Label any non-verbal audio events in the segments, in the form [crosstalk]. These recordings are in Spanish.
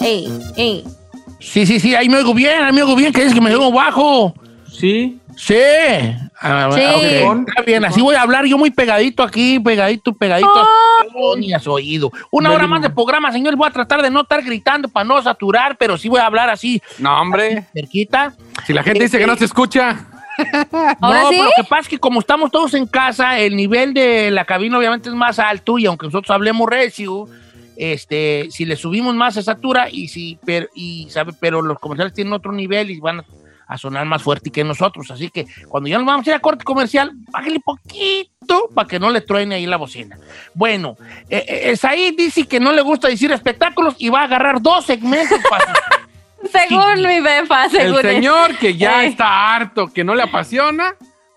Ey, ey. Sí, sí, sí, ahí me oigo bien, ahí me oigo bien, que es que me oigo bajo. Sí. Sí. Ah, Sí. ok, Está bien, así voy a hablar yo muy pegadito aquí, pegadito, pegadito. Oh. Ni a su oído. Una hora más de programa, señores. Voy a tratar de no estar gritando para no saturar, pero sí voy a hablar así, No, hombre. cerquita. Si la gente dice que no se escucha. [laughs] ¿Ahora no, sí? pero lo que pasa es que como estamos todos en casa, el nivel de la cabina obviamente es más alto y aunque nosotros hablemos recio, este, si le subimos más se satura y si, pero, y sabe, pero los comerciales tienen otro nivel y van a, sonar más fuerte que nosotros. Así que cuando ya nos vamos a ir a corte comercial, bájale poquito para que no le truene ahí la bocina. Bueno, eh, eh, dice que no le gusta decir espectáculos y va a agarrar dos segmentos para... [laughs] Según mi befa, El según él. señor que ya Eh. está harto, que no le apasiona.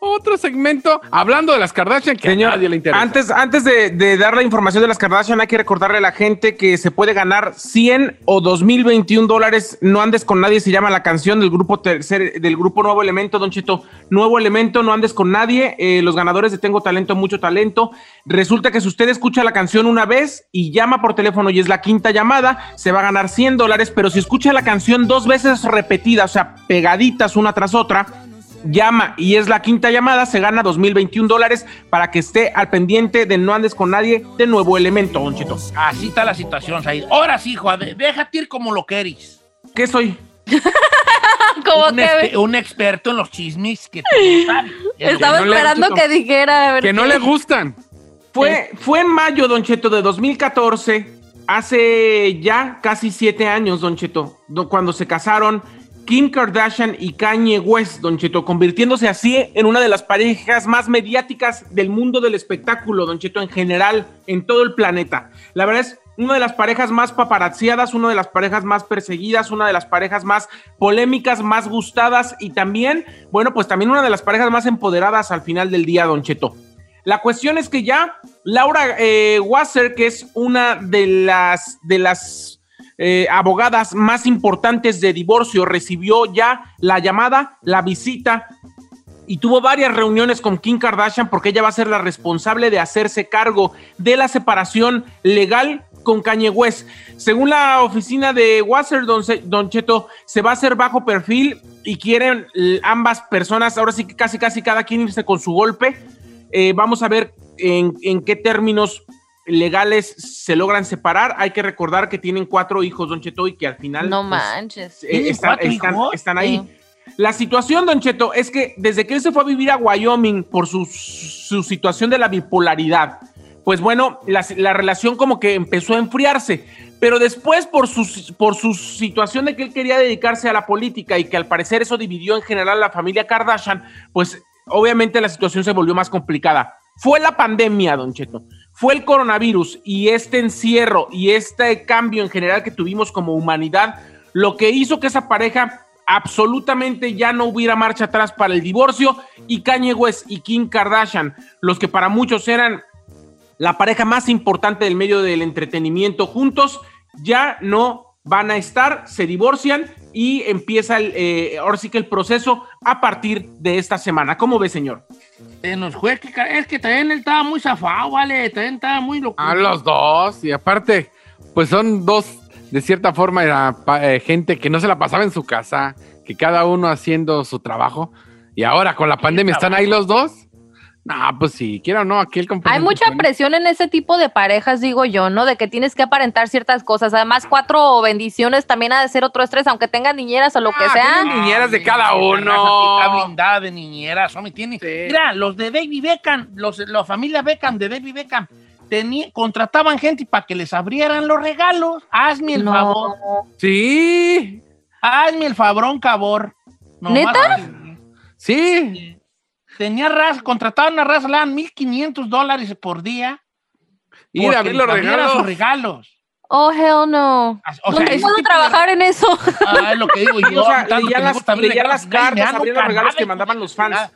Otro segmento hablando de las Kardashian que a Señor, nadie le interesa. antes, antes de, de dar la información de las Kardashian, hay que recordarle a la gente que se puede ganar 100 o 2021 dólares. No andes con nadie, se llama la canción del grupo tercer, del grupo Nuevo Elemento, Don Cheto. Nuevo Elemento, no andes con nadie. Eh, los ganadores de Tengo Talento, Mucho Talento. Resulta que si usted escucha la canción una vez y llama por teléfono y es la quinta llamada, se va a ganar 100 dólares. Pero si escucha la canción dos veces repetidas, o sea, pegaditas una tras otra, llama y es la quinta llamada, se gana 2021 dólares para que esté al pendiente de no andes con nadie de nuevo elemento, Don Cheto. Así está la situación, Said. Ahora sí, hijo, de- déjate ir como lo que eres. ¿Qué soy? [laughs] Como un, que un experto en los chismes que sabes. estaba no le- esperando que dijera. a ver que no le gustan. Fue, fue en mayo, Don Cheto, de 2014, hace ya casi siete años, Don Cheto, do- cuando se casaron Kim Kardashian y Kanye West, Don Cheto, convirtiéndose así en una de las parejas más mediáticas del mundo del espectáculo, Don Cheto, en general, en todo el planeta. La verdad es una de las parejas más paparazziadas, una de las parejas más perseguidas, una de las parejas más polémicas, más gustadas y también, bueno, pues también una de las parejas más empoderadas al final del día, Don Cheto. La cuestión es que ya Laura eh, Wasser, que es una de las, de las eh, abogadas más importantes de divorcio, recibió ya la llamada, la visita y tuvo varias reuniones con Kim Kardashian porque ella va a ser la responsable de hacerse cargo de la separación legal con Kanye West. Según la oficina de Wasser, don, Cheto, se va a hacer bajo perfil y quieren eh, ambas personas, ahora sí que casi casi cada quien irse con su golpe. Eh, vamos a ver en qué términos legales se logran separar. Hay que recordar que tienen cuatro hijos, Don Cheto, y que al final No pues, manches. eh, ¿Tienen están, ahí. Sí. La situación, Don Cheto, es que desde que él se fue a vivir a Wyoming por su, su situación de la bipolaridad, pues bueno, la, la relación como que empezó a enfriarse. Pero después, por su, por su situación de que él quería dedicarse a la política y que al parecer eso dividió en general a la familia Kardashian, pues obviamente la situación se volvió más complicada. Fue la pandemia, Don Cheto. Fue el coronavirus y este encierro y este cambio en general que tuvimos como humanidad lo que hizo que esa pareja absolutamente ya no hubiera marcha atrás para el divorcio y Kanye West y Kim Kardashian, los que para muchos eran la pareja más importante del medio del entretenimiento juntos, ya no van a estar, se divorcian y empieza el, eh, ahora sí que el proceso a partir de esta semana. ¿Cómo ve, señor? Se nos fue, que es que también él estaba muy zafado, vale, también estaba muy loco. A los dos. Y aparte, pues son dos, de cierta forma, era eh, gente que no se la pasaba en su casa, que cada uno haciendo su trabajo. Y ahora con la pandemia están ahí los dos. No, pues sí, quiero o no, aquí el Hay mucha presión en ese tipo de parejas, digo yo, ¿no? De que tienes que aparentar ciertas cosas. Además, cuatro bendiciones también ha de ser otro estrés, aunque tengan niñeras o lo que Ah, sea. tienen niñeras de cada Esa uno. Está blindada de niñeras, hombre, tiene. Sí. Mira, los de David Beckham, los, la familia Beckham de David Beckham, tenía- contrataban gente para que les abrieran los regalos. Hazme el No. favor. Sí, Hazme el fabrón, cabor. Nomás ¿Neta? que- sí. Tenía raza, contrataban a raza, le dan 1.500 dólares por día. Porque a abrir los regalos. sus regalos. Oh, hell no. O sea, ¿Dónde ese puedo tipo de- trabajar en eso? Ah, es lo que digo yo. [laughs] O sea, tanto leía las, leía las cartas, abría los regalos que mandaban los fans.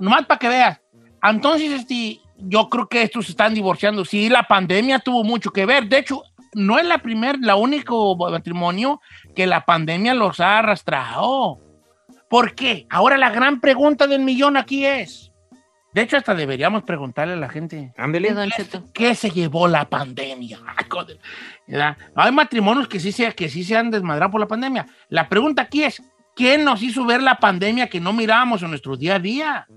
Nomás para que veas. Entonces, este, yo creo que estos se están divorciando. Sí, la pandemia tuvo mucho que ver. De hecho, no es la primer, la único matrimonio que la pandemia los ha arrastrado. ¿Por qué? Ahora la gran pregunta del millón aquí es, de hecho hasta deberíamos preguntarle a la gente, Ándele. ¿qué se llevó la pandemia? [laughs] Hay matrimonios que sí, se, que sí se han desmadrado por la pandemia. La pregunta aquí es, ¿quién nos hizo ver la pandemia que no mirábamos en nuestro día a día?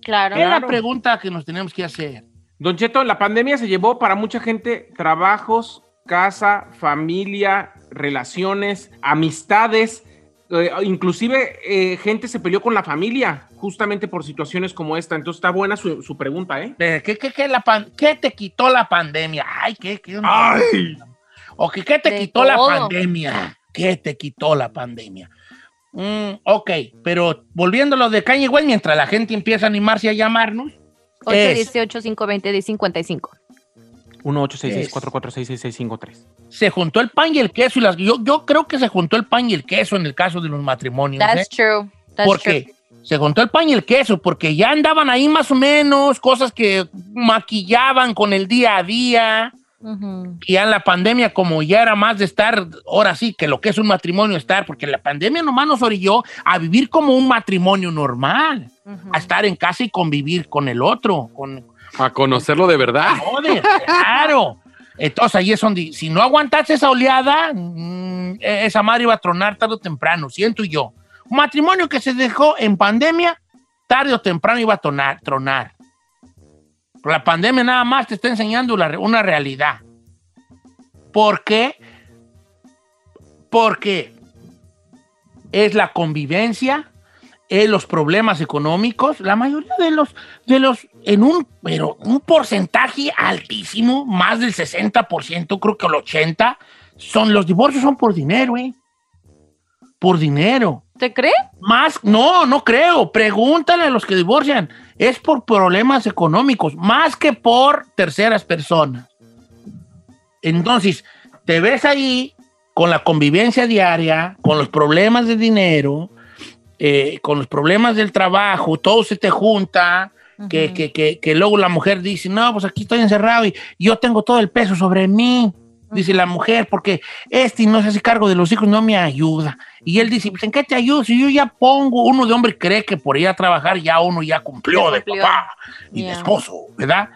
Claro. Es la pregunta que nos tenemos que hacer. Don Cheto, la pandemia se llevó para mucha gente trabajos, casa, familia, relaciones, amistades. Eh, inclusive eh, gente se peleó con la familia justamente por situaciones como esta. Entonces está buena su, su pregunta, ¿eh? ¿Qué, qué, qué la pan- qué te quitó la pandemia? Ay, ¿qué? qué ¡Ay! ¿O que, qué te De quitó la pandemia? ¿Qué te quitó la pandemia? Mm, ok, pero volviendo a lo de Kanye West, mientras la gente empieza a animarse a llamarnos, es, 818-520-1055. 1-866-446-6653. se juntó el pan y el queso. Y las, yo, yo creo que se juntó el pan y el queso en el caso de los matrimonios. ¿eh? That's true. That's porque true. se juntó el pan y el queso, porque ya andaban ahí más o menos, cosas que maquillaban con el día a día. Ujú. Y ya en la pandemia, como ya era más de estar, ahora sí, que lo que es un matrimonio estar, porque la pandemia nomás nos orilló a vivir como un matrimonio normal, a estar en casa y convivir con el otro, con, A conocerlo de verdad. Joder, claro. Entonces ahí es donde, si no aguantas esa oleada, mm, esa madre iba a tronar tarde o temprano, siento yo. Un matrimonio que se dejó en pandemia, tarde o temprano iba a tonar- tronar. La pandemia nada más te está enseñando una realidad. ¿Por qué? Porque es la convivencia, es los problemas económicos. La mayoría de los, de los, en un, pero un porcentaje altísimo, más del 60%, creo que el 80%, son, los divorcios son por dinero, ¿eh? Por dinero. ¿Te cree? Más, no, no creo. Pregúntale a los que divorcian. Es por problemas económicos, más que por terceras personas. Entonces, te ves ahí con la convivencia diaria, con los problemas de dinero, eh, con los problemas del trabajo, todo se te junta, que, que, que, que luego la mujer dice, no, pues aquí estoy encerrado y yo tengo todo el peso sobre mí. Dice la mujer, porque este no se hace cargo de los hijos, no me ayuda. Y él dice, pues ¿en qué te ayudo? Si yo ya pongo, uno de hombre cree que por ir a trabajar ya uno ya cumplió, de cumplió. papá y de esposo, ¿verdad?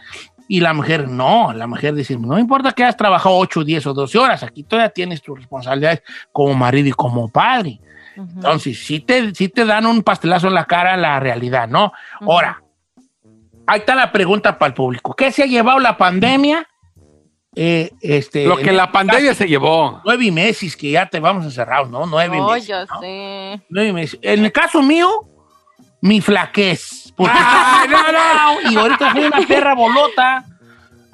Y la mujer no, la mujer dice, no importa que hayas trabajado 8, 10 o 12 horas, aquí todavía tienes tus responsabilidades como marido y como padre. Entonces, sí te, sí te dan un pastelazo en la cara la realidad, ¿no? Ahora, ahí está la pregunta para el público. ¿Qué se ha llevado la pandemia? Eh, este, Lo que la este pandemia caso, se llevó. Nueve meses que ya te vamos encerrados, ¿no? Nueve Oh, meses. ya ¿no? sé. Nueve meses. En el caso mío, mi flaquez. Porque- Ay, no, no. [laughs] Y ahorita soy una perra bolota.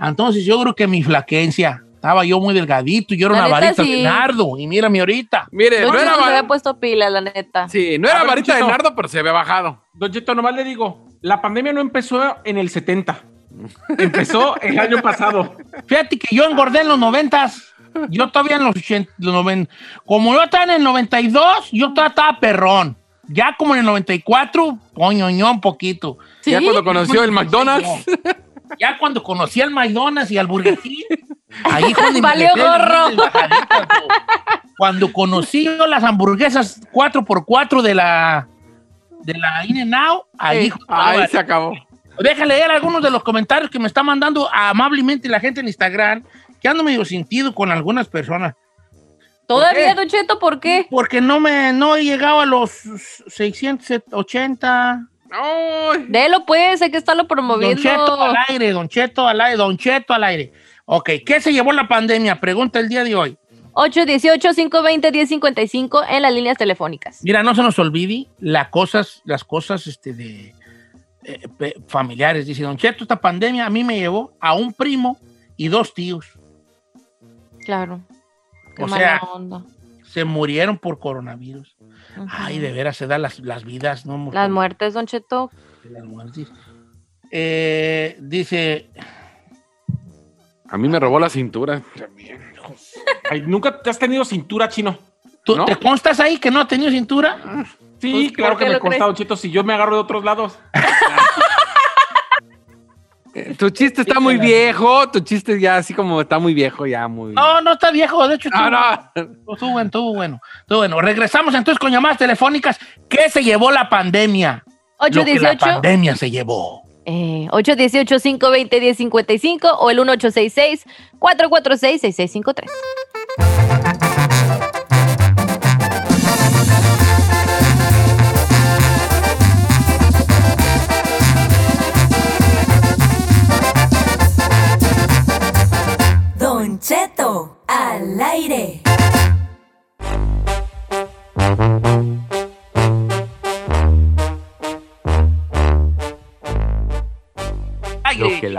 Entonces yo creo que mi flaquencia. Estaba yo muy delgadito y yo era La una varita sí. de nardo. Y mírame ahorita. Mire, Don no era, Cheto se había puesto pila, la neta. sí, no era ver, varita de Chito. nardo, pero se había bajado. Don Cheto, nomás le digo, la pandemia no empezó en el 70. Empezó el año pasado. Fíjate que yo engordé en los noventas. Yo todavía en los 80, los noven- Como yo estaba en el 92, yo todavía estaba perrón. Ya como en el 94, coñoñó un poquito. ¿Sí? Ya cuando conoció el McDonald's. Ya cuando conocí al McDonald's y al Burger King, ahí me Valió gorro. Cuando conocí yo las hamburguesas 4x4 de la de la In-N-Out, ahí Ahí cuando- se acabó. Deja leer algunos de los comentarios que me está mandando amablemente la gente en Instagram, que ando medio sentido con algunas personas. Todavía? Don Cheto, ¿por qué? Porque no me no he llegado a los 680. Ay, Délo, pues, hay que estarlo Don promoviendo. Cheto al aire, Don Cheto al aire, Don Cheto al aire. Ok, ¿qué se llevó la pandemia? Pregunta el día de hoy. 818-520-1055 en las líneas telefónicas. Mira, no se nos olvide las cosas, las cosas este, de eh, familiares. Dice Don Cheto, esta pandemia a mí me llevó a un primo y dos tíos. Claro. Qué O sea, onda. Se murieron por coronavirus. Ay, de veras se dan las, las vidas, ¿no? Las muertes, Don Cheto. Las muertes. Eh, dice, A mí me robó la cintura. Ay, ¿Nunca te has tenido cintura, chino? ¿tú ¿No? te constas ahí que no has tenido cintura? Sí, Pues, claro ¿por que me consta? Don Cheto, si yo me agarro de otros lados. Eh, Tu chiste está muy viejo, tu chiste ya así como está muy viejo, ya muy... No, no está viejo, de hecho. no. estuvo- no. Estuvo bueno, estuvo bueno. Estuvo bueno. Regresamos entonces con llamadas telefónicas. ¿Qué se llevó la pandemia? Lo que la 818 pandemia se llevó. Eh, 818-520-1055 o el 1866-446-6653. Don Cheto, al aire.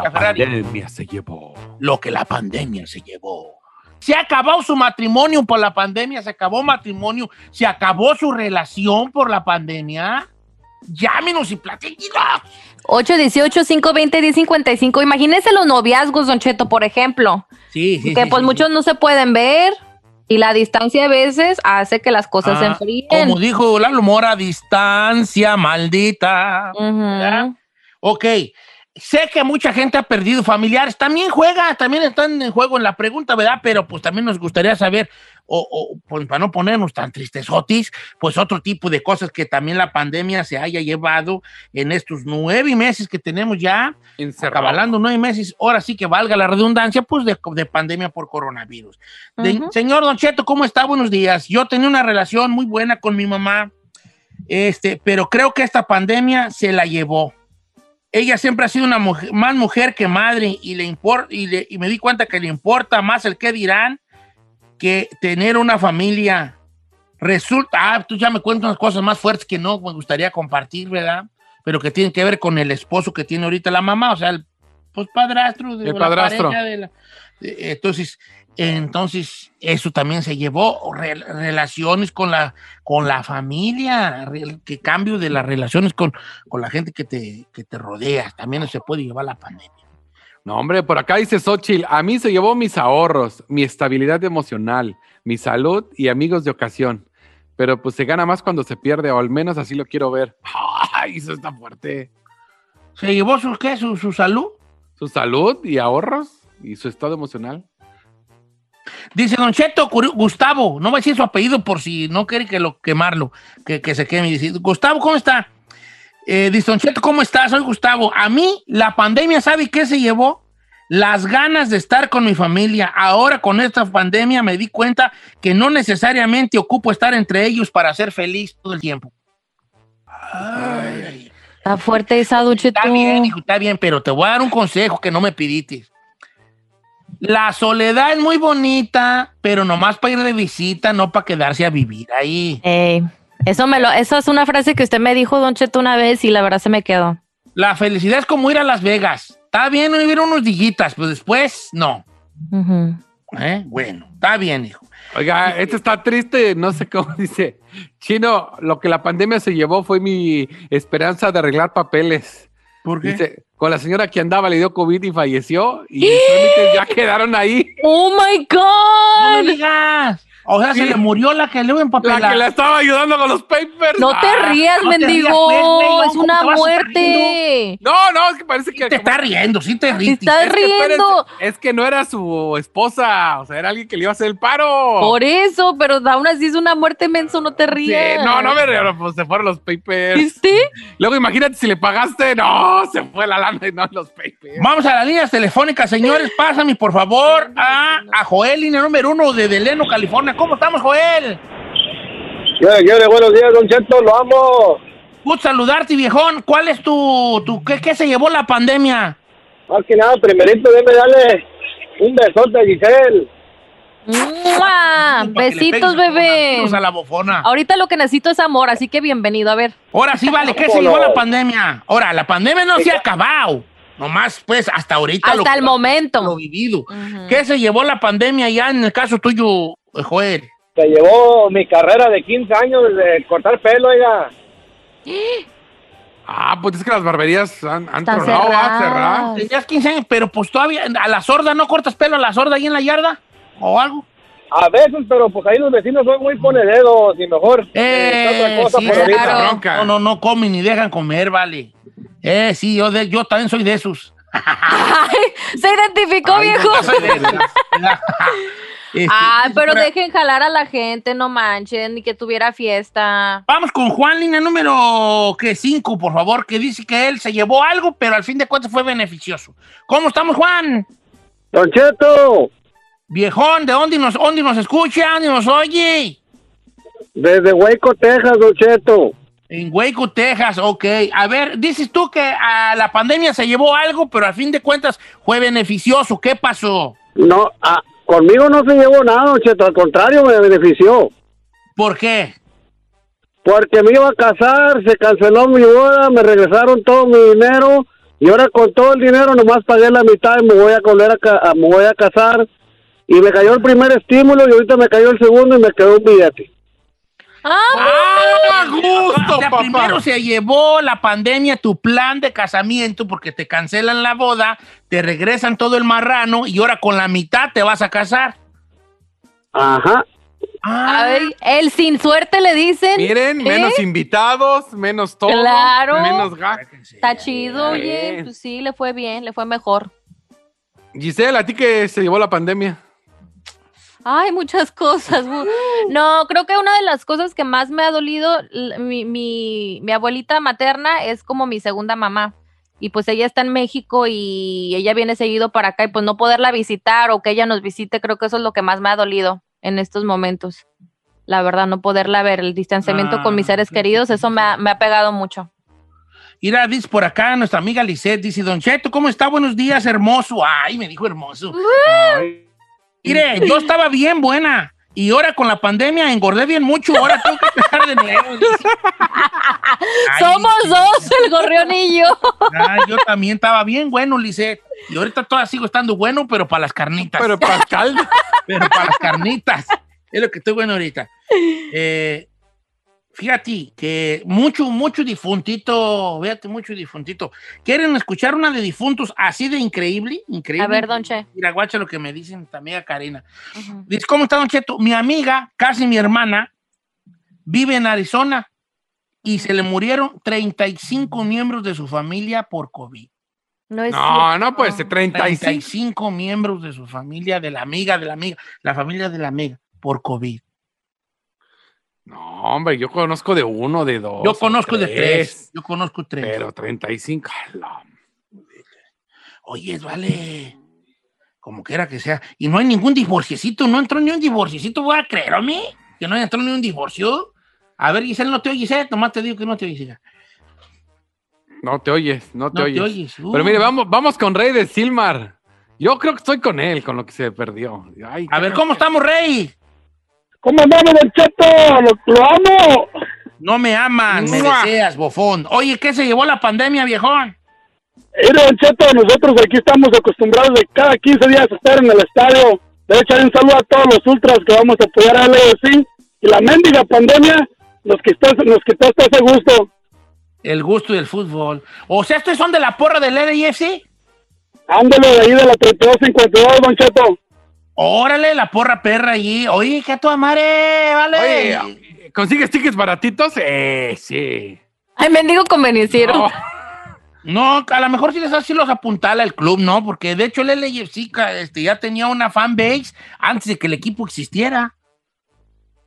La Ferrari. pandemia se llevó. Lo que la pandemia se llevó. Se acabó su matrimonio por la pandemia, se acabó matrimonio, se acabó su relación por la pandemia. Llámenos y platíquenos. 818-520-1055. Imagínense los noviazgos, Don Cheto, por ejemplo. Sí, sí. que sí, pues sí, muchos sí. no se pueden ver y la distancia a veces hace que las cosas se Ah, enfríen. Como dijo Lalo Mora, distancia maldita. Ujú. ¿verdad? Ok. Sé que mucha gente ha perdido familiares. También juega, también están en juego en la pregunta, ¿verdad? Pero pues también nos gustaría saber, o, o, pues, para no ponernos tan tristesotis, pues otro tipo de cosas que también la pandemia se haya llevado en estos nueve meses que tenemos ya, Encerrado. acabalando nueve meses, ahora sí que valga la redundancia, pues de, de pandemia por coronavirus. De-. Señor Don Cheto, ¿cómo está? Buenos días. Yo tenía una relación muy buena con mi mamá, este, pero creo que esta pandemia se la llevó. Ella siempre ha sido una mujer, más mujer que madre y, le impor- y, le- y me di cuenta que le importa más el qué dirán que tener una familia. Resulta, ah, tú ya me cuentas unas cosas más fuertes que no me gustaría compartir, ¿verdad? Pero que tienen que ver con el esposo que tiene ahorita la mamá, o sea, el pues, padrastro de El la padrastro. pareja de la- entonces, entonces, eso también se llevó re- relaciones con la, con la familia, re- que cambio de las relaciones con, con la gente que te, que te rodea. También se puede llevar la pandemia. No, hombre, por acá dice Xochitl, a mí se llevó mis ahorros, mi estabilidad emocional, mi salud y amigos de ocasión. Pero pues se gana más cuando se pierde, o al menos así lo quiero ver. [laughs] Ay, eso está fuerte. ¿Se llevó su, qué? ¿Su, su salud? Su salud y ahorros y su estado emocional. Dice Don Cheto, Gustavo, no voy a decir su apellido por si no quiere que lo quemarlo, que, que se queme. Dice, Gustavo, ¿cómo está? Eh, dice Don Cheto, ¿cómo está? Soy Gustavo. A mí, la pandemia, ¿sabe qué se llevó? Las ganas de estar con mi familia. Ahora con esta pandemia me di cuenta que no necesariamente ocupo estar entre ellos para ser feliz todo el tiempo. Ay, ay. Está fuerte esa, Don Cheto. Está bien, hijo, está bien, pero te voy a dar un consejo que no me pidiste. La soledad es muy bonita, pero nomás para ir de visita, no para quedarse a vivir ahí. Ey, eso, me lo, eso es una frase que usted me dijo, Don Cheto, una vez y la verdad se me quedó. La felicidad es como ir a Las Vegas. Está bien vivir unos dillitas, pero después no. ¿Eh? Bueno, está bien, hijo. Oiga, este está triste, no sé cómo [laughs] dice. Chino, lo que la pandemia se llevó fue mi esperanza de arreglar papeles. ¿Por Dice, con la señora que andaba le dio COVID y falleció y ya quedaron ahí. ¡Oh, my No me God! digas. O sea, se Sí. le murió la que le iba a empapelar. La que la estaba ayudando con los papers. No te Ah, rías, no te rías, mendigo. güey, no, es ¿cómo una te muerte. No, no, es que parece que. te está riendo, sí te Te ríes. estás Es que, riendo. es que no era su esposa, o sea, era alguien que le iba a hacer el paro. Por eso, pero aún así es una muerte menso, no te Sí, rías. no, no me río, pues se fueron los papers. ¿Viste? Luego imagínate si le pagaste, no, se fue la lana y no los papers. Vamos a las líneas telefónicas, señores. Pásame, por favor, a, a Joel, línea número uno de Deleno, California. ¿Cómo estamos, Joel? ¿Qué quiere? Buenos días, Don Cheto, lo amo. Gusto saludarte, viejón. ¿Cuál es tu, tu qué, qué se llevó la pandemia? Más que nada, primerito, déme darle un besote a Giselle. ¡Mua! Besitos, bebé. a la bofona. Ahorita lo que necesito es amor, así que bienvenido. A ver. Ahora sí, vale, ¿qué se llevó la pandemia? Ahora, la pandemia no se ha acabado. Nomás, pues, hasta ahorita. Hasta lo, el Lo momento. vivido. Ujú. ¿Qué se llevó la pandemia ya en el caso tuyo, Joel? Se llevó mi carrera de 15 años de cortar pelo, oiga. Ah, pues es que las barberías han, han Están tronado, ¿va? cerradas. cerrar. Tenías 15 años, pero pues todavía, a la sorda, ¿no cortas pelo a la sorda ahí en la yarda? ¿O algo? A veces, pero pues ahí los vecinos son muy ponededos y mejor. Eh, otra cosa sí, claro. No, no, no comen ni dejan comer, vale. Eh, sí, yo, de- yo también soy de esos. [laughs] Ay, se identificó, Ay, viejo. no, soy de- [laughs] Este, Ay, pero para- dejen jalar a la gente, no manchen, ni que tuviera fiesta. Vamos con Juan, línea número que 5, por favor, que dice que él se llevó algo, pero al fin de cuentas fue beneficioso. ¿Cómo estamos, Juan? Don Cheto, Viejón, ¿de dónde nos, dónde nos escucha? ¿Dónde nos oye? desde Hueco, Texas, Don Cheto. En Waco, Texas, ok. A ver, dices tú que a la pandemia se llevó algo, pero al fin de cuentas fue beneficioso. ¿Qué pasó? No, ah, conmigo no se llevó nada, Don Cheto, al contrario, me benefició. ¿Por qué? Porque me iba a casar, se canceló mi boda, me regresaron todo mi dinero y ahora con todo el dinero nomás pagué la mitad y me voy a volver a, ca- a- me voy a casar y me cayó el primer estímulo y ahorita me cayó el segundo y me quedó un billete. Ah, ¡Ah, gusto, O sea, papá! primero se llevó la pandemia tu plan de casamiento porque te cancelan la boda, te regresan todo el marrano y ahora con la mitad te vas a casar. Ajá. Ah, ay, el sin suerte le dicen. Miren, ¿Eh? menos invitados, menos todo. Claro. Menos gasto. Está chido, oye, pues sí, le fue bien, le fue mejor. Giselle, ¿a ti que se llevó la pandemia? Ay, muchas cosas. [gasps] No, creo que una de las cosas que más me ha dolido, mi, mi, mi abuelita materna es como mi segunda mamá. Y pues ella está en México y ella viene seguido para acá y pues no poderla visitar o que ella nos visite, creo que eso es lo que más me ha dolido en estos momentos. La verdad, no poderla ver, el distanciamiento con mis Ah, seres queridos, eso me ha, me ha pegado mucho. Mira, dice por acá nuestra amiga Lisette, dice, Don Cheto, ¿cómo está? Buenos días, hermoso. Ay, me dijo hermoso. Ay. Mire, yo [laughs] estaba bien buena. Y ahora con la pandemia engordé bien mucho. Ahora tengo que empezar de nuevo. [laughs] Somos dos, el gorrión y yo. Ay, [laughs] yo también estaba bien bueno, Lisette. Y ahorita todavía sigo estando bueno, pero para las carnitas. Pero Pascal, pero para las carnitas. Es lo que estoy bueno ahorita. Eh, fíjate que mucho, mucho difuntito, fíjate, mucho difuntito. ¿Quieren escuchar una de difuntos así de increíble? Increíble. A ver, don Che. Mira, guacha lo que me dicen tu amiga Karina. Ujú. Dice, ¿cómo está, Don Cheto? Mi amiga, casi mi hermana, vive en Arizona y se le murieron 35 miembros de su familia por COVID. No es no, no puede ser 35. 35 miembros de su familia, de la amiga, de la amiga, la familia de la amiga, por COVID. No, hombre, yo conozco de uno, de dos. Yo conozco de tres. Yo conozco tres. Pero 35. ala. Oye, vale. Como quiera que sea. Y no hay ningún divorciecito, no entró ni un divorciecito, voy a creer a mí. Que no entró ni un divorcio. A ver, Giselle, no te oyes, ¿eh? Nomás te digo que no te oyes. No te oyes, no te No oyes. te oyes. Uh. Pero mire, vamos, vamos con Rey de Silmar. Yo creo que estoy con él, con lo que se perdió. Ay, A ver. ¿cómo estamos, Rey? ¿Cómo andamos, Don Cheto? Lo, lo amo. No me aman, me deseas, bofón. Oye, ¿qué se llevó la pandemia, viejón? Mire, Don Cheto, nosotros aquí estamos acostumbrados de cada 15 días estar en el estadio. Debe echar un saludo a todos los ultras que vamos a apoyar a LAFC. Y la mendiga pandemia nos quitó, nos quitó hasta ese gusto. El gusto del fútbol. O sea, ¿estos son de la porra del LAFC? Ándale de ahí de la 3252, Don Cheto. Órale, la porra perra allí. Oye, que a tu madre, vale. Oye, ¿consigues tickets baratitos? Eh, sí. Ay, mendigo convenciero. No, No, a lo mejor sí les así los apuntala el club, ¿no? Porque de hecho el LAFC ca- este, ya tenía una fanbase antes de que el equipo existiera.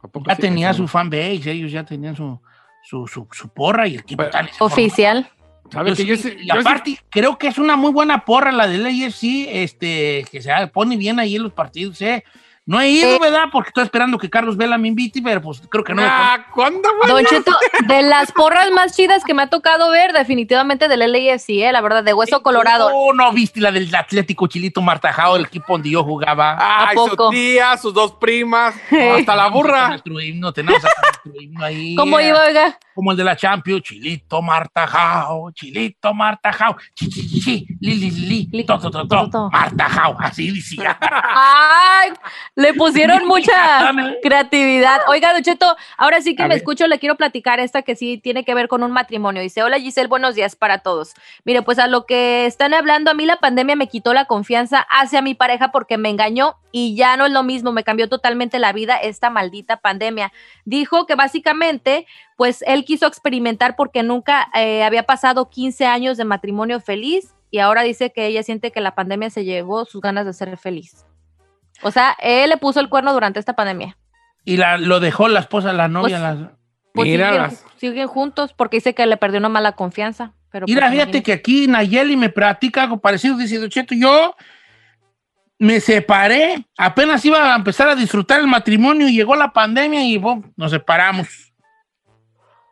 ¿a poco Ya sí? tenía Eso su fanbase, ellos ya tenían su, su, su, su porra y el equipo Pero- tal. Oficial. ¿Sabe Yo que sí- yo sí- y yo aparte, creo que es una muy buena porra la del AFC, este, que se pone bien ahí en los partidos, ¿eh? No he ido, Eh. ¿verdad? Porque estoy esperando que Carlos Vela me invite, pero pues creo que no Ah, ¿cuándo, güey? Don Cheto, de las porras más chidas que me ha tocado ver, definitivamente del LAFC, eh, la verdad, de hueso colorado. Oh, no viste la del Atlético Chilito Martajao, el equipo donde yo jugaba. Ay, ¿A su poco? tía, sus dos primas, [laughs] hasta la burra. Nuestro himno, tenemos hasta nuestro himno ahí. ¿Cómo iba, oiga? Como el de la Champions, Chilito Martajao, Chilito Martajao, chi, chi, chi, chi, li, li, li, Li- to, to, to, to, to, to. Martajao, así decía. [laughs] Ay, le pusieron [laughs] mucha creatividad. Oiga, Don Cheto, ahora sí que A me ver. escucho, le quiero platicar esta que sí tiene que ver con un matrimonio. Dice, hola Giselle, buenos días para todos. Mire, pues a lo que están hablando, a mí la pandemia me quitó la confianza hacia mi pareja porque me engañó y ya no es lo mismo, me cambió totalmente la vida esta maldita pandemia. Dijo que básicamente, pues él quiso experimentar porque nunca eh, había pasado 15 años de matrimonio feliz y ahora dice que ella siente que la pandemia se llevó sus ganas de ser feliz. O sea, él le puso el cuerno durante esta pandemia. Y la, lo dejó la esposa, la novia. Pues, la- Pues Mira siguen, las- siguen juntos porque dice que le perdió una mala confianza. Pero Mira, pues, fíjate imagínate. que aquí Nayeli me platica algo parecido. Dice, Cheto, yo me separé, apenas iba a empezar a disfrutar el matrimonio y llegó la pandemia y bom, nos separamos.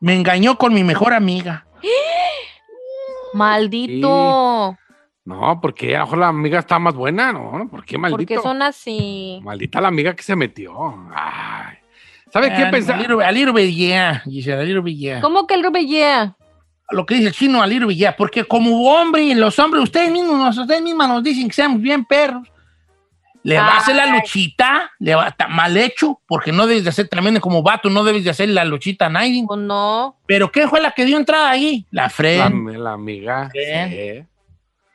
Me engañó con mi mejor amiga. [gasps] Maldito. No, porque a lo mejor la amiga está más buena, ¿no? ¿Por qué maldito? Porque son así. Maldita la amiga que se metió. Ay. ¿Sabe qué Ah, pensar? A little, a little bit, yeah, Giselle, a little bit, yeah. ¿Cómo que Rubellea? Lo que dice el chino, a little bit, yeah, porque como hombre, los hombres, ustedes mismos, nos- ustedes mismas nos dicen que seamos bien perros. Le va a hacer la luchita, le va está mal hecho, porque no debes de hacer tremendo como vato, no debes de hacer la luchita a nadie. Pues no, Pero ¿qué fue la que dio entrada ahí? La La, Fred. la amiga. Bien. sí.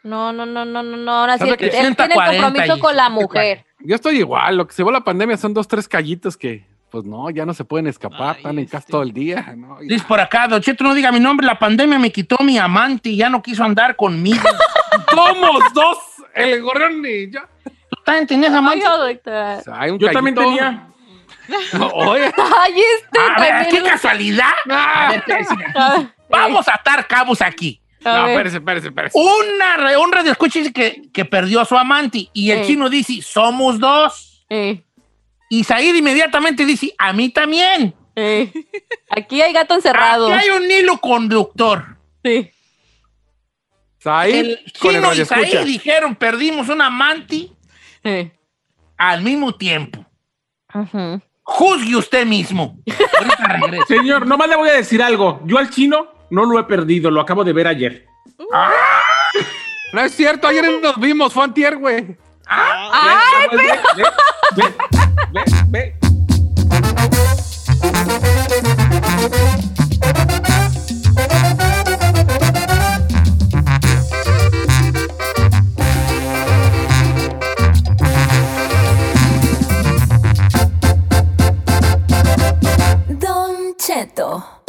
No, no, no, no, no, no. Ahora sí, ¿Sabe él que tiene 60, el 40 compromiso y con la 60, mujer. Yo estoy igual. Lo que se va la pandemia son dos, tres callitos que, pues no, ya no se pueden escapar. Ay, están en casa este. todo el día. ¿no? Dice por acá, Don Cheto, no diga mi nombre, la pandemia me quitó mi amante y ya no quiso andar conmigo. [laughs] Somos dos. El gorrión y yo. ¿Tú también tenías amante? Ay, doctor. O sea, hay un Yo también tenía. Oye. [laughs] Ay, este. A ver, qué casualidad. A ver, te voy [laughs] a decir aquí. Vamos a atar cabos aquí. A No, ver. espérese, espérese, espérese. Una, un radio escucha dice que, que perdió a su amante y el Sí. chino dice, somos dos. Eh, Y Said inmediatamente dice, a mí también. eh. Aquí hay gato encerrado. Aquí hay un hilo conductor. Sí. El con el chino y Said dijeron, perdimos un amante al mismo tiempo. Juzgue usted mismo. Señor, nomás le voy a decir algo. Yo al chino no lo he perdido, lo acabo de ver ayer. No es cierto, ayer nos vimos, fue antier, güey. ¡Ay, Ve, ve, ve, ve, ve, ve. Don Cheto.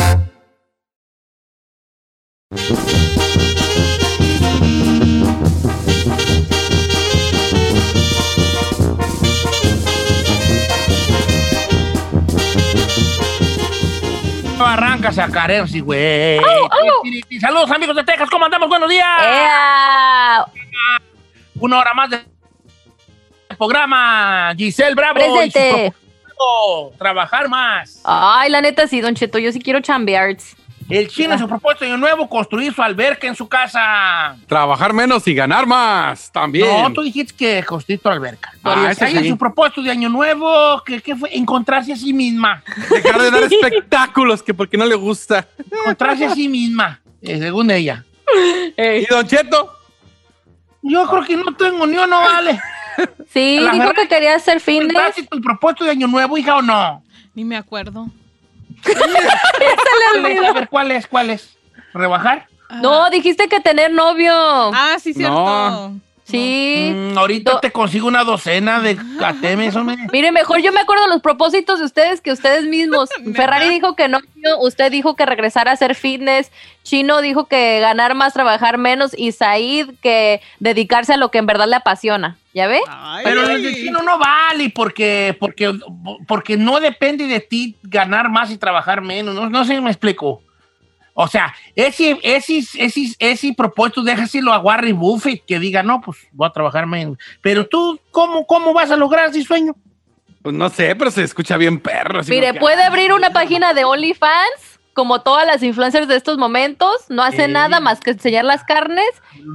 A sí, güey. Saludos, amigos de Texas. ¿Cómo andamos? Buenos días. Una hora más de programa. Giselle Bravo. y su Presente. Trabajar más. Ay, la neta sí, Don Cheto, yo sí quiero chambear. El chino, su propósito de año nuevo, construir su alberca en su casa. Trabajar menos y ganar más también. No, tú dijiste que construir tu alberca. Ah, Ahí sí. su propósito de año nuevo, ¿qué, qué fue? Encontrarse a sí misma. Dejar de dar [laughs] espectáculos que porque no le gusta. Encontrarse a sí misma, eh, según ella. ¿Y Don Cheto? Yo creo que no tengo ni uno, vale. Sí, dijo verdad- que quería hacer fitness. ¿Encontraste tu propósito de año nuevo, hija, o no? Ni me acuerdo. A ver, ¿cuál es? ¿Cuál es? ¿Rebajar? No, dijiste que tener novio. Ah, sí, cierto. No. sí. Mm, ahorita te consigo una docena de catemes, [laughs] hombre. Mire, mejor yo me acuerdo los propósitos de ustedes que ustedes mismos. [laughs] Ferrari dijo que no, usted dijo que regresar a hacer fitness, Chino dijo que ganar más, trabajar menos, y Said que dedicarse a lo que en verdad le apasiona. ¿Ya ve? Ay. Pero el de chino no vale porque, porque, porque no depende de ti ganar más y trabajar menos. No, no sé si me explico. O sea, ese, ese, ese, ese propósito déjaselo a Warren Buffett que diga, no, pues voy a trabajar menos. Pero tú, ¿cómo, cómo vas a lograr ese sueño? Pues no sé, pero se escucha bien perro. Mire, puede abrir una página de OnlyFans, como todas las influencers de estos momentos, no hace Sí. nada más que enseñar las carnes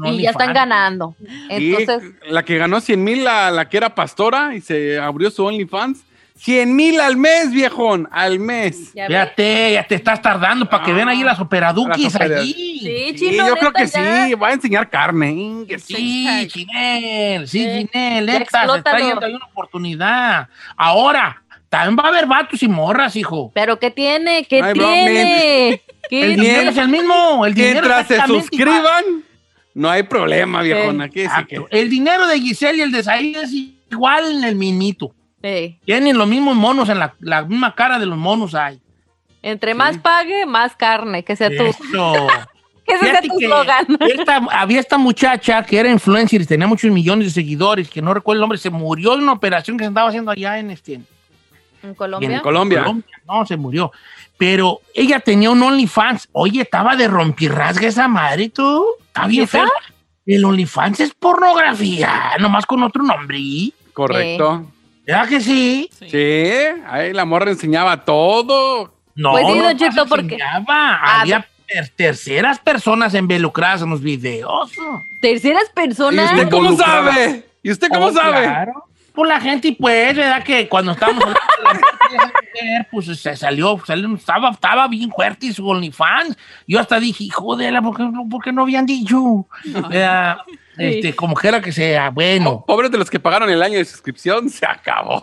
y ya están ganando. Y Entonces, la que ganó 100 mil, la, la que era pastora y se abrió su OnlyFans. 100 mil al mes, viejón, al mes. ¿ya? Fíjate, ya te estás tardando para que Ah, vean ahí las operaduquis las opera- allí. Sí, Sí, chino, yo creo que ya. sí, va a enseñar carne. ingue sí. Sí, Chinel, sí, Eh, Chinel, neta, se está yendo ahí una oportunidad. Ahora, también va a haber vatos y morras, hijo. Pero ¿qué tiene? ¿Qué Ay, tiene? ¿Qué El Bien. dinero es el mismo, el dinero Mientras se igual. suscriban, no hay problema, viejón. Aquí sí que... El dinero de Giselle y el de Said es igual en el minito. Sí. Tienen los mismos monos en la, la misma cara de los monos hay. Entre más pague, más carne, que sea tú. [laughs] Ese es tu que eslogan. [laughs] esta- había esta muchacha que era influencer y tenía muchos millones de seguidores, que no recuerdo el nombre, se murió de una operación que se estaba haciendo allá en este. En Y en Colombia. Colombia. Colombia. No, se murió. Pero ella tenía un OnlyFans. Oye, estaba de rompirrasga esa madre, tú. Está bien. El OnlyFans es pornografía, nomás con otro nombre. Correcto. ¿Verdad que sí? Sí. Sí, ahí la morra enseñaba todo. No, Pues sí, no Cheto, porque- enseñaba. Ah, Había ter- terceras personas involucradas en los videos. Terceras ¿Y personas. usted cómo sabe? ¿Y usted cómo Oh, sabe? Claro. Por la gente, y pues, ¿verdad? Que cuando estábamos hablando de la [laughs] mujer, pues se salió, salió- estaba, estaba bien fuerte su OnlyFans. Yo hasta dije, joder, ¿por qué, no- por qué no habían dicho? Era, [laughs] este, como que era que sea, bueno, Pobres de los que pagaron el año de suscripción, se acabó.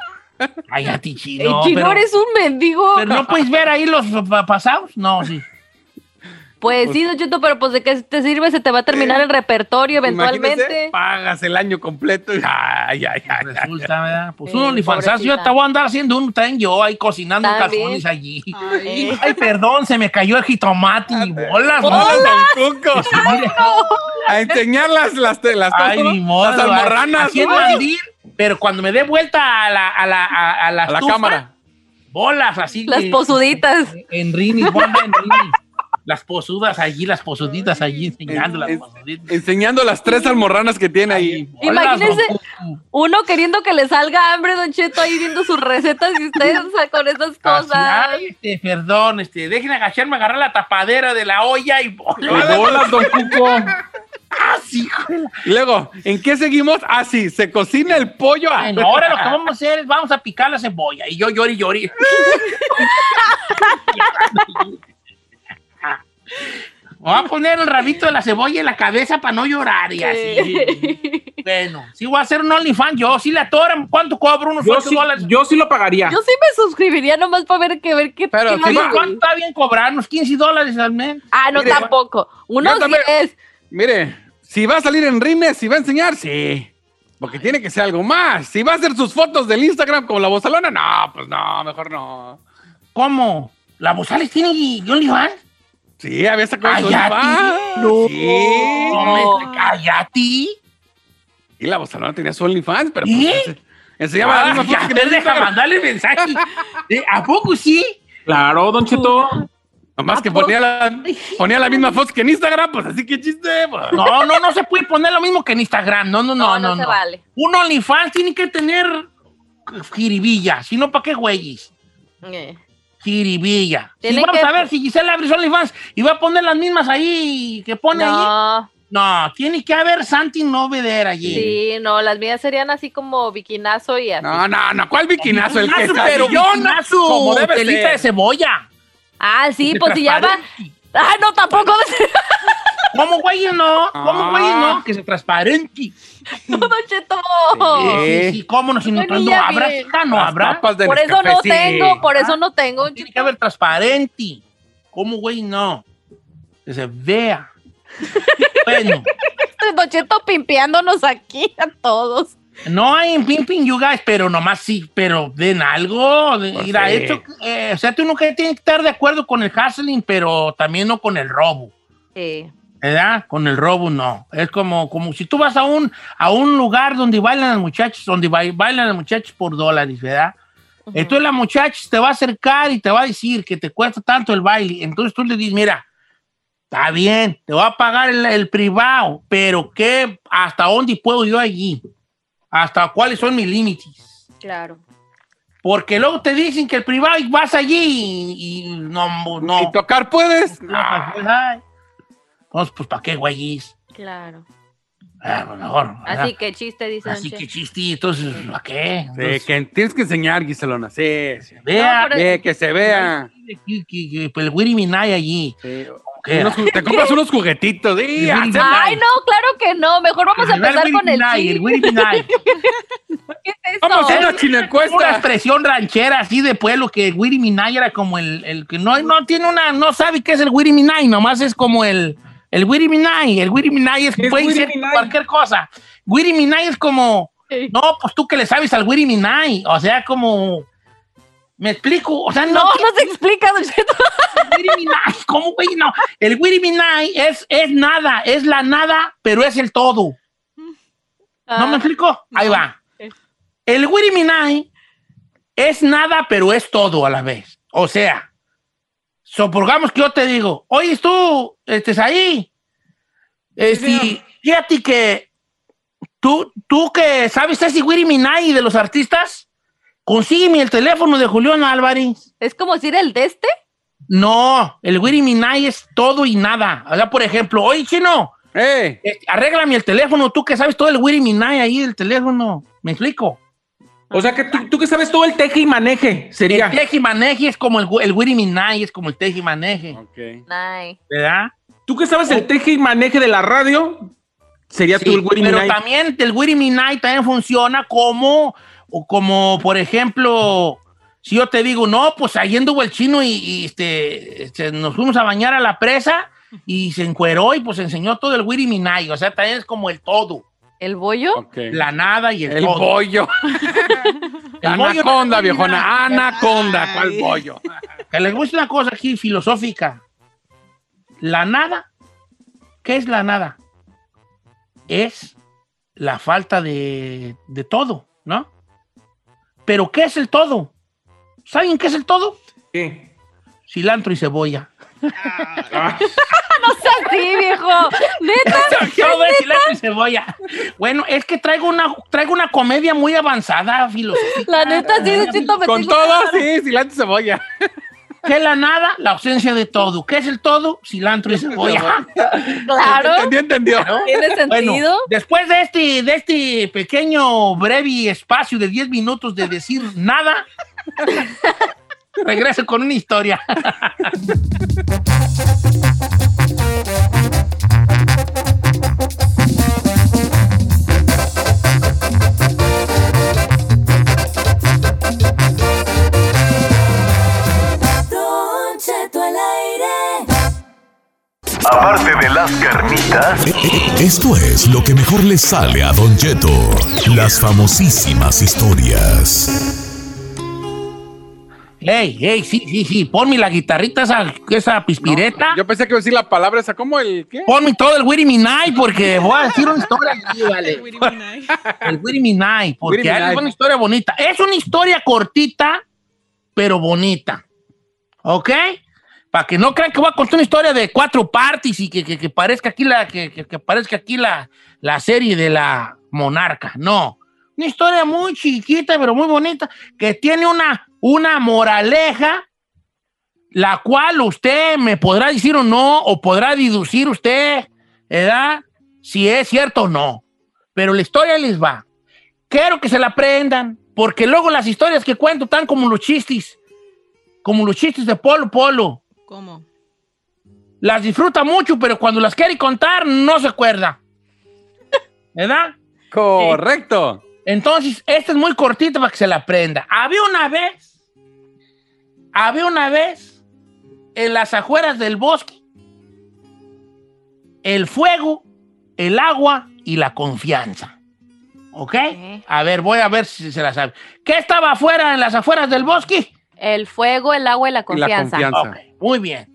ay, a ti El chino. chino pero, eres un mendigo. pero no puedes ver ahí los pa- pasados. No, sí. Pues sí, Don Cheto, pero pues de qué te sirve, se te va a terminar el repertorio Imagínese, eventualmente. pagas el año completo. y- Ay, ay, ay. Resulta, ¿verdad? Pues Sí, un OnlyFans, yo te voy a andar haciendo un también yo ahí cocinando calzones allí. Ay. Ay, perdón, se me cayó el jitomate y bolas. Bolas ¿no? del cuco. [laughs] A enseñar las, las, las, Ay, ni modo. las almorranas. En pero cuando me dé vuelta a la, a la, a, a la, A la cámara. bolas así. Las posuditas. En rinis, bolas en rinis. Las posudas allí, las posuditas allí enseñando las posuditas. Enseñando las tres almorranas que tiene ahí. Cucu. Uno queriendo que le salga hambre, Don Cheto, ahí viendo sus recetas y ustedes o sea, con esas cosas. ay, este, perdón, este, dejen agacharme, agarrar la tapadera de la olla y bolas. Don Cuco. Así, joder. Y luego, ¿en qué seguimos? Ah, sí, se cocina el pollo. Ah, Bueno, ahora lo que vamos a hacer es vamos a picar la cebolla. Y yo llori, llori. [laughs] [laughs] [laughs] Voy a poner el rabito de la cebolla en la cabeza para no llorar y así. Bueno, si voy a hacer un OnlyFans, yo sí le atoran. ¿Cuánto cobro? Unos Yo 8 sí, dólares. yo sí lo pagaría. Yo sí me suscribiría nomás para ver qué ver qué, Pero qué sí. ¿Cuánto está bien cobrar? Unos 15 dólares al mes. Ah, no, Mire, tampoco. Unos también- 10. Mire, si va a salir en rines, si va a enseñar, sí. Porque tiene que ser algo más. Si va a hacer sus fotos del Instagram como la bozalona, no, pues no, mejor no. ¿Cómo? ¿La Bozales tiene OnlyFans? Sí, había sacado su. OnlyFans. No. Sí. No me cállate. Y la bozalona tenía su OnlyFans, pero ¿Y? pues, ense- enseñaba Ah, fotos que te deja mandarle mensaje. Eh, ¿A poco sí? Claro, don Cheto. Nomás que ponía la, ponía la misma foto que en Instagram, pues así que chiste. pues. No, no, no se puede poner lo mismo que en Instagram. No, no, no, No, no. no se vale. Un OnlyFans tiene que tener jiribilla. Si no, ¿para qué güeyes? Eh. Jiribilla. Si Tiene vamos que- a ver si Gisela abre su OnlyFans y va a poner las mismas ahí que pone ahí. No, No, tiene que haber something novedad allí. sí, no, las mías serían así como bikinazo y así. No, no, no, ¿cuál bikinazo? El que pero como debe telita ser. de cebolla. Ah, sí, pues si ya va. Ah, no, tampoco. [laughs] ¿Cómo güey no? ¿Cómo Ah. güey no? Que se transparente. No, Don Cheto. Sí, sí, sí, ¿cómo no? Si no, Bueno, no ya habrá, no habrá. Por eso no sí. tengo, por eso no tengo. Tiene que haber transparente. ¿Cómo, güey? No. Que se vea. bueno, [laughs] Don Cheto pimpeándonos aquí a todos. no hay en Pimping You Guys, pero nomás sí, pero den algo. de- Pues mira, sí. esto, eh, o sea, tú nunca tienes que estar de acuerdo con el hustling, pero también no con el robo. Sí. ¿Verdad? Con el robo no. Es como, como si tú vas a un, a un lugar donde bailan las muchachas, donde ba- bailan las muchachas por dólares, ¿verdad? Entonces la muchacha te va a acercar y te va a decir que te cuesta tanto el baile. Entonces tú le dices, mira, está bien, te voy a pagar el, el privado, pero ¿qué, hasta dónde puedo yo allí? ¿Hasta cuáles son mis límites? Claro. Porque luego te dicen que el privado y vas allí y, y no, no. ¿Y tocar puedes? no, pues, ay. Entonces, pues, ¿para qué, güeyes? Claro. Ah, pues, mejor. ¿verdad? Así que chiste, dice Así Don que chiste, entonces, ¿a qué? Sí, que tienes que enseñar, Giselona. Sí, sí. vea, No, pero- Ve, que se vea. que, que- que- pues, el Wiri Minay allí. Te compras unos juguetitos. Sí, Ay, no, claro que no. Mejor vamos a empezar con el Minay, el chiste. Wiri Minay. [laughs] ¿Qué es Vamos a hacer eso? una china Una encuesta. expresión ranchera así de pueblo que el Wiri Minay era como el, el que no, no tiene una, no sabe qué es el Wiri Minay, nomás es como el, el Wiri Minay. El Wiri Minay es, ¿Qué es puede ser cualquier cosa. Wiri Minay es como, Sí. no, pues tú que le sabes al Wiri Minay, o sea, como... ¿Me explico? O sea, no. No, no se explica, Minai, ¿Cómo, güey? No. El Wiri Minai es, es nada, es la nada, pero es el todo. ¿No me Ah, explico? Ahí va. El Wiri Minai es nada, pero es todo a la vez. O sea, supongamos que yo te digo, oye, tú, estés ahí. Este, fíjate que tú, tú que sabes ese Wiri Minai de los artistas, consígueme el teléfono de Julián Álvarez. Es como decir el de este. No, el Wiri Minai es todo y nada. O sea, por ejemplo, oye, chino, ¡Eh! este, arréglame el teléfono, tú que sabes todo el Wiri Minai ahí del teléfono. ¿Me explico? O sea que tú, tú que sabes todo el teje y maneje, sería. El teji maneje es como el, el Wiri Minai, es como el teji maneje, Ok. Ay. ¿verdad? Tú que sabes el teje y maneje de la radio, sería Sí, tú el Wiri pero también el Wiri Minai también funciona como, o como por ejemplo, si yo te digo, no, pues ahí anduvo el chino y, y, este, este, nos fuimos a bañar a la presa y se encueró y pues enseñó todo el Wiri Minai, o sea, también es como el todo, ¿El bollo? La nada y el, El todo. bollo. [laughs] El bollo Anaconda, viejona. Anaconda. ¿Cuál bollo? Que les gusta una cosa aquí filosófica. La nada, ¿qué es la nada? Es la falta de, de todo, ¿no? Pero ¿qué es el todo? ¿Saben qué es el todo? ¿Qué? Cilantro y cebolla. Ah, [laughs] Sí, viejo. Neta. Todo es cilantro y cebolla. Bueno, es que traigo una, traigo una comedia muy avanzada filosófica. La neta, sí, Con todo, sí, cilantro y cebolla. [laughs] ¿Qué es la nada? La ausencia de todo. ¿Qué es el todo? Cilantro y cebolla. [laughs] Claro. Entendió, entendió. [laughs] Tiene Bueno, sentido. después de este, de este pequeño, breve espacio de 10 minutos de decir nada, regreso con una historia. Don Cheto al aire. Aparte de las carnitas, Esto es lo que mejor le sale a Don Cheto. Las famosísimas historias. Ey, ey, sí, sí, sí, ponme la guitarrita, esa, esa pispireta. Yo pensé que iba a decir la palabra esa, ¿cómo el qué? Ponme todo el Wiri Minai, porque [laughs] voy a decir una historia [laughs] vale. Minai. El Wiri Minai, porque Minai. es una historia bonita. Es una historia cortita, pero bonita. ¿Ok? Para que no crean que voy a contar una historia de cuatro partes y que, que- que parezca aquí la, que, que- que parezca aquí la, la serie de la monarca. No. Una historia muy chiquita, pero muy bonita, que tiene una, una moraleja, la cual usted me podrá decir o no, o podrá deducir usted, ¿verdad? Si es cierto o no. Pero la historia les va. Quiero que se la aprendan, porque luego las historias que cuento están como los chistes, como los chistes de Polo Polo. ¿Cómo? Las disfruta mucho, pero cuando las quiere contar no se acuerda. [laughs] ¿Verdad? Correcto. Entonces, esta es muy cortita para que se la aprenda. Había una vez, había una vez en las afueras del bosque el fuego, el agua y la confianza. ¿Ok? A ver, voy a ver si se la sabe. ¿Qué estaba afuera en las afueras del bosque? El fuego, el agua y la Y la confianza. muy bien.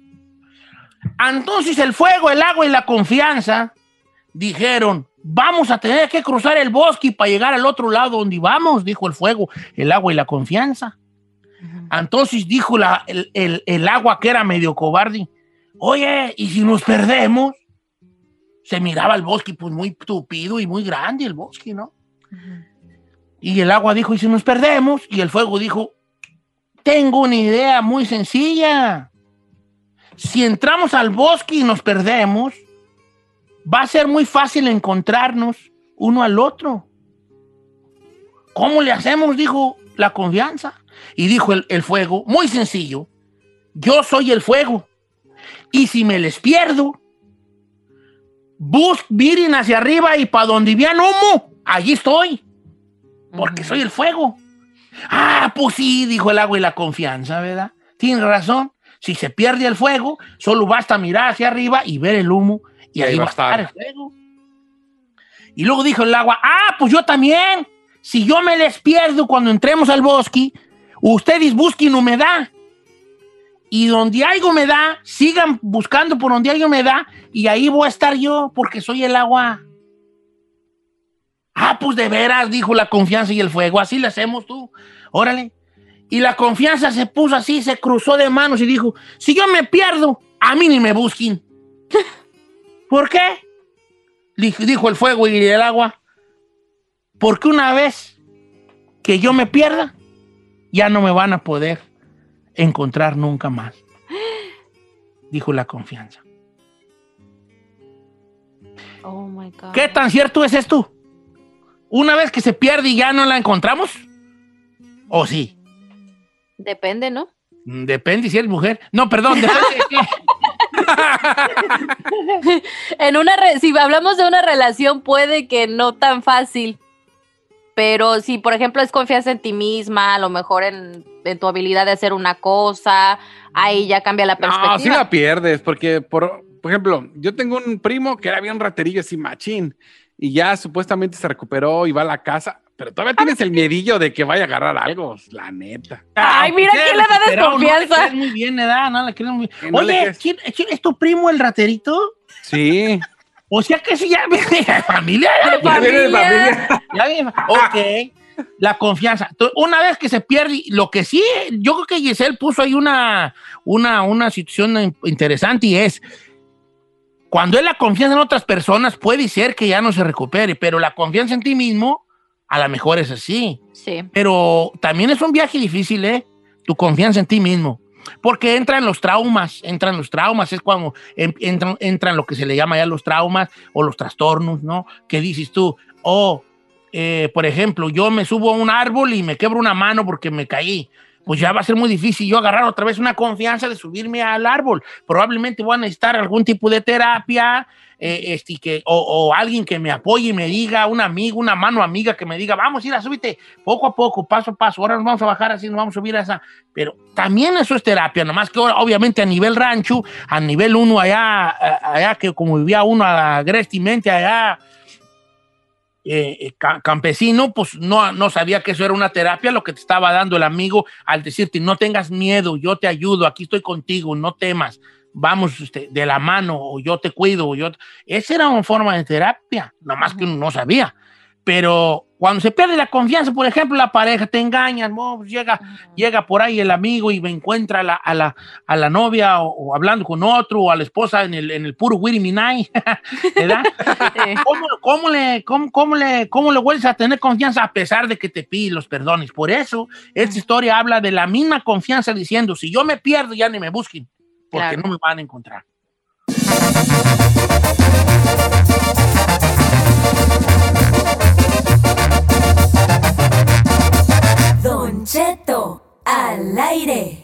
Entonces el fuego, el agua y la confianza dijeron, vamos a tener que cruzar el bosque para llegar al otro lado donde vamos, dijo el fuego, el agua y la confianza. Entonces dijo la- el, el- el agua que era medio cobarde, oye, ¿y si nos perdemos? Se miraba el bosque pues muy tupido y muy grande el bosque, ¿no? Y el agua dijo, ¿y si nos perdemos? Y el fuego dijo, tengo una idea muy sencilla. Si entramos al bosque y nos perdemos, va a ser muy fácil encontrarnos uno al otro. ¿Cómo le hacemos? Dijo la confianza. Y dijo el, el fuego, muy sencillo. Yo soy el fuego. Y si me les pierdo, bus, miren hacia arriba y para donde vean humo, allí estoy. Porque soy el fuego. Ah, pues sí, dijo el agua y la confianza, ¿verdad? Tiene razón. Si se pierde el fuego, solo basta mirar hacia arriba y ver el humo y ahí va a estar el fuego. Y luego dijo el agua, ah, pues yo también. Si yo me les pierdo cuando entremos al bosque, Ustedes busquen humedad. Y donde hay humedad, sigan buscando por donde hay humedad y ahí voy a estar yo porque soy el agua. Ah, pues de veras, dijo la confianza y el fuego. Así le hacemos tú. Órale. Y la confianza se puso así, se cruzó de manos y dijo, si yo me pierdo, a mí ni me busquen. [laughs] ¿Por qué? Dijo el fuego y el agua. Porque una vez que yo me pierda, ya no me van a poder encontrar nunca más. Dijo la confianza. Oh my God. ¿Qué tan cierto es esto? Una vez que se pierde y ya no la encontramos. ¿O sí? Depende, ¿no? Depende si eres mujer. No, perdón, depende de qué. [laughs] [laughs] En una re- si hablamos de una relación, puede que no tan fácil. Pero si, por ejemplo, es confianza en ti misma, a lo mejor en, en tu habilidad de hacer una cosa, ahí ya cambia la perspectiva. No, sí la pierdes, porque, por, por ejemplo, yo tengo un primo que era bien raterillo así machín, y ya supuestamente se recuperó y va a la casa, pero todavía tienes el miedillo de que vaya a agarrar algo, la neta. Ay, mira Aunque quién le da desconfianza. No le crees muy bien, ¿verdad? No le muy Oye, crees. ¿quién- quién- ¿es tu primo el raterito? Sí. O sea que sí, ya viene de familia. De Ya viene de familia. familia. [laughs] Ya viene- Ok. La confianza. Una vez que se pierde, lo que sí, yo creo que Giselle puso ahí una, una, una situación interesante y es, cuando es la confianza en otras personas, puede ser que ya no se recupere, pero la confianza en ti mismo, a lo mejor es así. Sí. Pero también es un viaje difícil, ¿eh? Tu confianza en ti mismo. Porque entran los traumas, entran los traumas, es cuando em- entran, entran lo que se le llama ya los traumas o los trastornos, ¿no? Que dices tú, oh, eh, por ejemplo, yo me subo a un árbol y me quebro una mano porque me caí. Pues ya va a ser muy difícil yo agarrar otra vez una confianza de subirme al árbol. Probablemente voy a necesitar algún tipo de terapia, eh, este, o, alguien que me apoye y me diga, un amigo, una mano amiga que me diga, vamos, ir a súbite poco a poco, paso a paso, ahora nos vamos a bajar así, nos vamos a subir a esa. Pero también eso es terapia, nomás que obviamente a nivel rancho, a nivel uno allá, a- allá que como vivía uno agrestamente allá, eh, eh, ca- campesino, pues no, no sabía que eso era una terapia, lo que te estaba dando el amigo al decirte, no tengas miedo, yo te ayudo, aquí estoy contigo, no temas, vamos este, de la mano, o yo te cuido, o yo... Esa era una forma de terapia, nomás que uno no sabía. Pero cuando se pierde la confianza, por ejemplo, la pareja te engañan, oh, pues llega, llega por ahí el amigo y me encuentra a la, a la, a la novia o, o hablando con otro o a la esposa en el, en el puro Wiri Minai, [laughs] ¿verdad? ¿Cómo, cómo le, cómo, cómo le, ¿Cómo le vuelves a tener confianza a pesar de que te pide los perdones? Por eso, esta historia habla de la misma confianza diciendo, si yo me pierdo, ya ni me busquen, porque Claro. no me van a encontrar. Don Cheto al aire.